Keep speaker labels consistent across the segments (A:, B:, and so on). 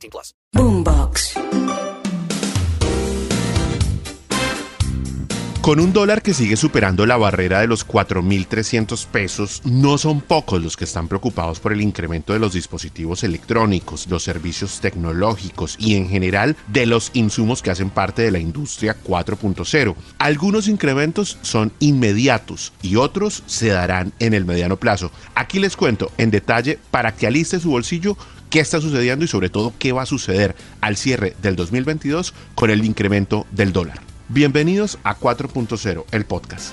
A: 18 plus.
B: Boombox.
C: Con un dólar que sigue superando la barrera de los 4.300 pesos, no son pocos los que están preocupados por el incremento de los dispositivos electrónicos, los servicios tecnológicos y en general de los insumos que hacen parte de la industria 4.0. Algunos incrementos son inmediatos y otros se darán en el mediano plazo. Aquí les cuento en detalle para que aliste su bolsillo qué está sucediendo y sobre todo qué va a suceder al cierre del 2022 con el incremento del dólar. Bienvenidos a 4.0, el podcast.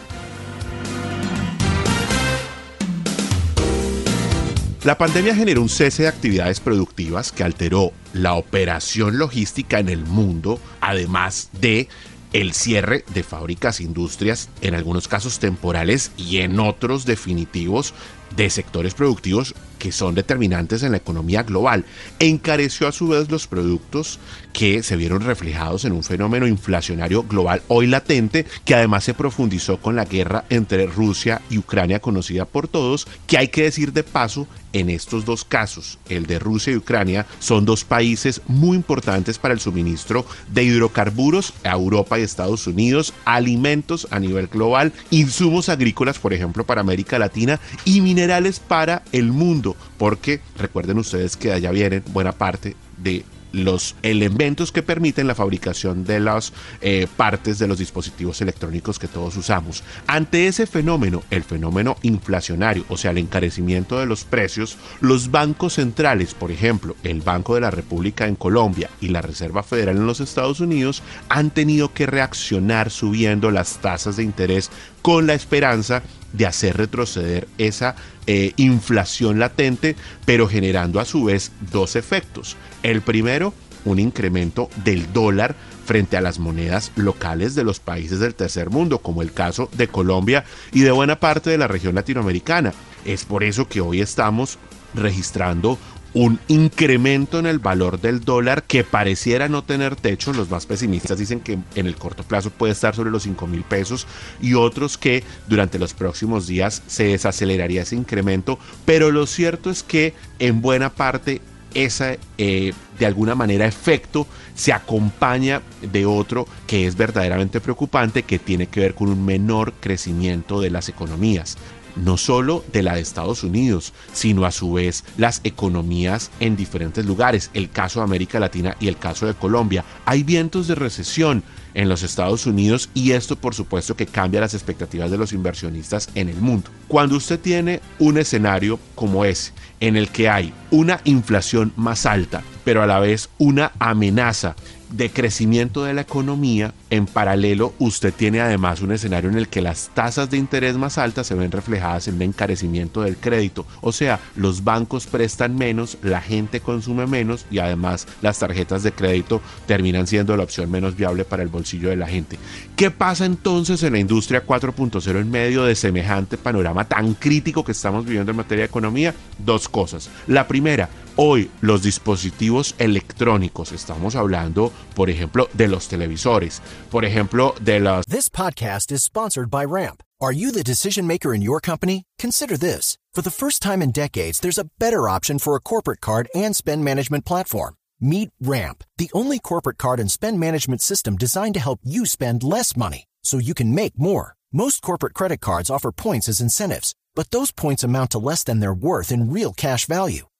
C: La pandemia generó un cese de actividades productivas que alteró la operación logística en el mundo, además de el cierre de fábricas, industrias, en algunos casos temporales y en otros definitivos de sectores productivos que son determinantes en la economía global. Encareció a su vez los productos que se vieron reflejados en un fenómeno inflacionario global hoy latente, que además se profundizó con la guerra entre Rusia y Ucrania conocida por todos, que hay que decir de paso, en estos dos casos, el de Rusia y Ucrania, son dos países muy importantes para el suministro de hidrocarburos a Europa y Estados Unidos, alimentos a nivel global, insumos agrícolas, por ejemplo, para América Latina y minerales para el mundo, porque recuerden ustedes que allá vienen buena parte de los elementos que permiten la fabricación de las eh, partes de los dispositivos electrónicos que todos usamos. Ante ese fenómeno, el fenómeno inflacionario, o sea, el encarecimiento de los precios, los bancos centrales, por ejemplo, el Banco de la República en Colombia y la Reserva Federal en los Estados Unidos, han tenido que reaccionar subiendo las tasas de interés con la esperanza de hacer retroceder esa eh, inflación latente, pero generando a su vez dos efectos. El primero, un incremento del dólar frente a las monedas locales de los países del tercer mundo, como el caso de Colombia y de buena parte de la región latinoamericana. Es por eso que hoy estamos registrando un incremento en el valor del dólar que pareciera no tener techo. Los más pesimistas dicen que en el corto plazo puede estar sobre los 5 mil pesos y otros que durante los próximos días se desaceleraría ese incremento. Pero lo cierto es que en buena parte ese, eh, de alguna manera, efecto se acompaña de otro que es verdaderamente preocupante, que tiene que ver con un menor crecimiento de las economías no solo de la de Estados Unidos, sino a su vez las economías en diferentes lugares, el caso de América Latina y el caso de Colombia. Hay vientos de recesión en los Estados Unidos y esto por supuesto que cambia las expectativas de los inversionistas en el mundo. Cuando usted tiene un escenario como ese, en el que hay una inflación más alta, pero a la vez una amenaza de crecimiento de la economía, en paralelo usted tiene además un escenario en el que las tasas de interés más altas se ven reflejadas en un encarecimiento del crédito. O sea, los bancos prestan menos, la gente consume menos y además las tarjetas de crédito terminan siendo la opción menos viable para el bolsillo de la gente. ¿Qué pasa entonces en la industria 4.0 en medio de semejante panorama tan crítico que estamos viviendo en materia de economía? Dos cosas. La primera, hoy los dispositivos electrónicos, estamos hablando, por ejemplo, de los televisores, por ejemplo, de las...
D: This podcast is sponsored by Ramp. Are you the decision maker in your company? Consider this. For the first time in decades, there's a better option for a corporate card and spend management platform. Meet Ramp, the only corporate card and spend management system designed to help you spend less money so you can make more. Most corporate credit cards offer points as incentives, but those points amount to less than their worth in real cash value.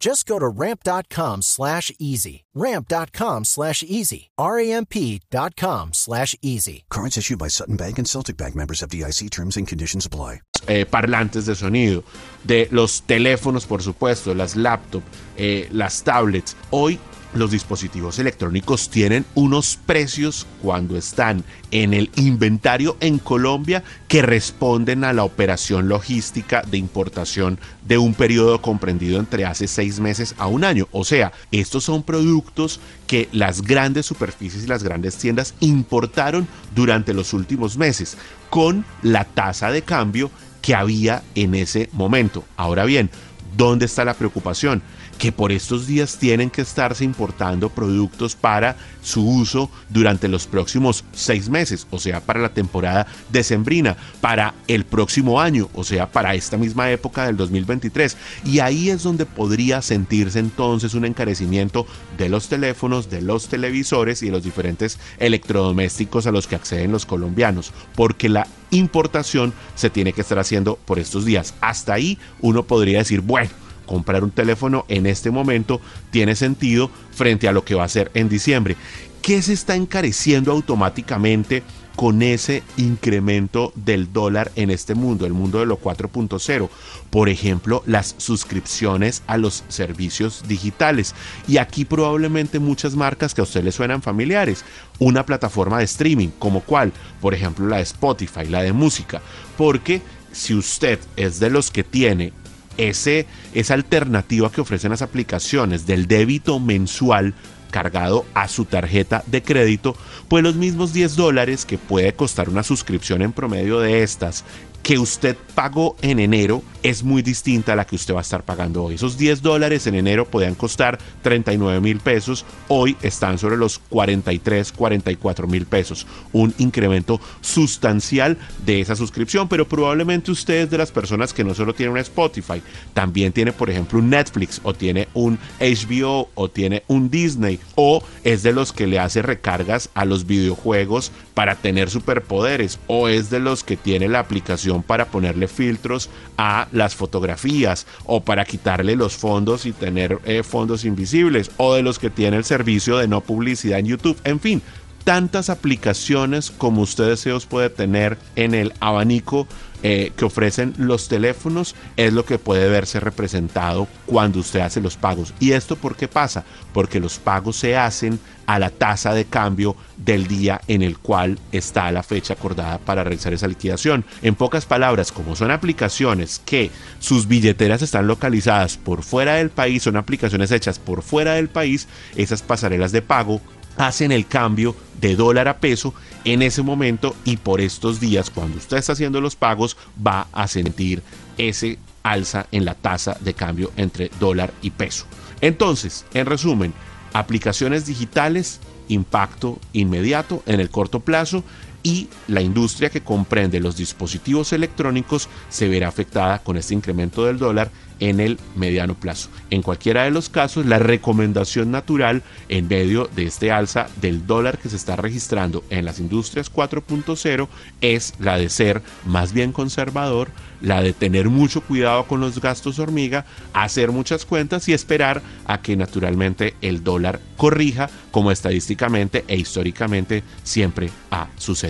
D: Just go to ramp.com slash easy. Ramp.com slash easy. R-A-M-P.com slash easy.
B: Cards issued by Sutton Bank and Celtic Bank members of DIC terms and conditions apply.
C: eh, parlantes de sonido, de los teléfonos, por supuesto, las laptops, eh, las tablets. Hoy los dispositivos electrónicos tienen unos precios cuando están en el inventario en Colombia que responden a la operación logística de importación de un periodo comprendido entre hace seis meses a un año. O sea, estos son productos que las grandes superficies y las grandes tiendas importaron durante los últimos meses con la tasa de cambio que había en ese momento. Ahora bien, ¿dónde está la preocupación? Que por estos días tienen que estarse importando productos para su uso durante los próximos seis meses, o sea, para la temporada decembrina, para el próximo año, o sea, para esta misma época del 2023. Y ahí es donde podría sentirse entonces un encarecimiento de los teléfonos, de los televisores y de los diferentes electrodomésticos a los que acceden los colombianos, porque la importación se tiene que estar haciendo por estos días. Hasta ahí uno podría decir, bueno, comprar un teléfono en este momento tiene sentido frente a lo que va a ser en diciembre. ¿Qué se está encareciendo automáticamente con ese incremento del dólar en este mundo, el mundo de lo 4.0? Por ejemplo, las suscripciones a los servicios digitales. Y aquí probablemente muchas marcas que a usted le suenan familiares. Una plataforma de streaming, como cuál, por ejemplo, la de Spotify, la de música. Porque si usted es de los que tiene ese, esa alternativa que ofrecen las aplicaciones del débito mensual cargado a su tarjeta de crédito, pues los mismos 10 dólares que puede costar una suscripción en promedio de estas que usted pagó en enero es muy distinta a la que usted va a estar pagando hoy. Esos 10 dólares en enero podían costar 39 mil pesos, hoy están sobre los 43, 44 mil pesos. Un incremento sustancial de esa suscripción, pero probablemente usted es de las personas que no solo tiene un Spotify, también tiene por ejemplo un Netflix o tiene un HBO o tiene un Disney o es de los que le hace recargas a los videojuegos para tener superpoderes o es de los que tiene la aplicación para ponerle filtros a las fotografías o para quitarle los fondos y tener eh, fondos invisibles o de los que tiene el servicio de no publicidad en YouTube. En fin, tantas aplicaciones como usted deseos puede tener en el abanico eh, que ofrecen los teléfonos es lo que puede verse representado cuando usted hace los pagos. ¿Y esto por qué pasa? Porque los pagos se hacen a la tasa de cambio del día en el cual está la fecha acordada para realizar esa liquidación. En pocas palabras, como son aplicaciones que sus billeteras están localizadas por fuera del país, son aplicaciones hechas por fuera del país, esas pasarelas de pago hacen el cambio de dólar a peso en ese momento y por estos días cuando usted está haciendo los pagos va a sentir ese alza en la tasa de cambio entre dólar y peso. Entonces, en resumen, aplicaciones digitales, impacto inmediato en el corto plazo y la industria que comprende los dispositivos electrónicos se verá afectada con este incremento del dólar en el mediano plazo. En cualquiera de los casos, la recomendación natural en medio de este alza del dólar que se está registrando en las industrias 4.0 es la de ser más bien conservador, la de tener mucho cuidado con los gastos hormiga, hacer muchas cuentas y esperar a que naturalmente el dólar corrija como estadísticamente e históricamente siempre ha sucedido.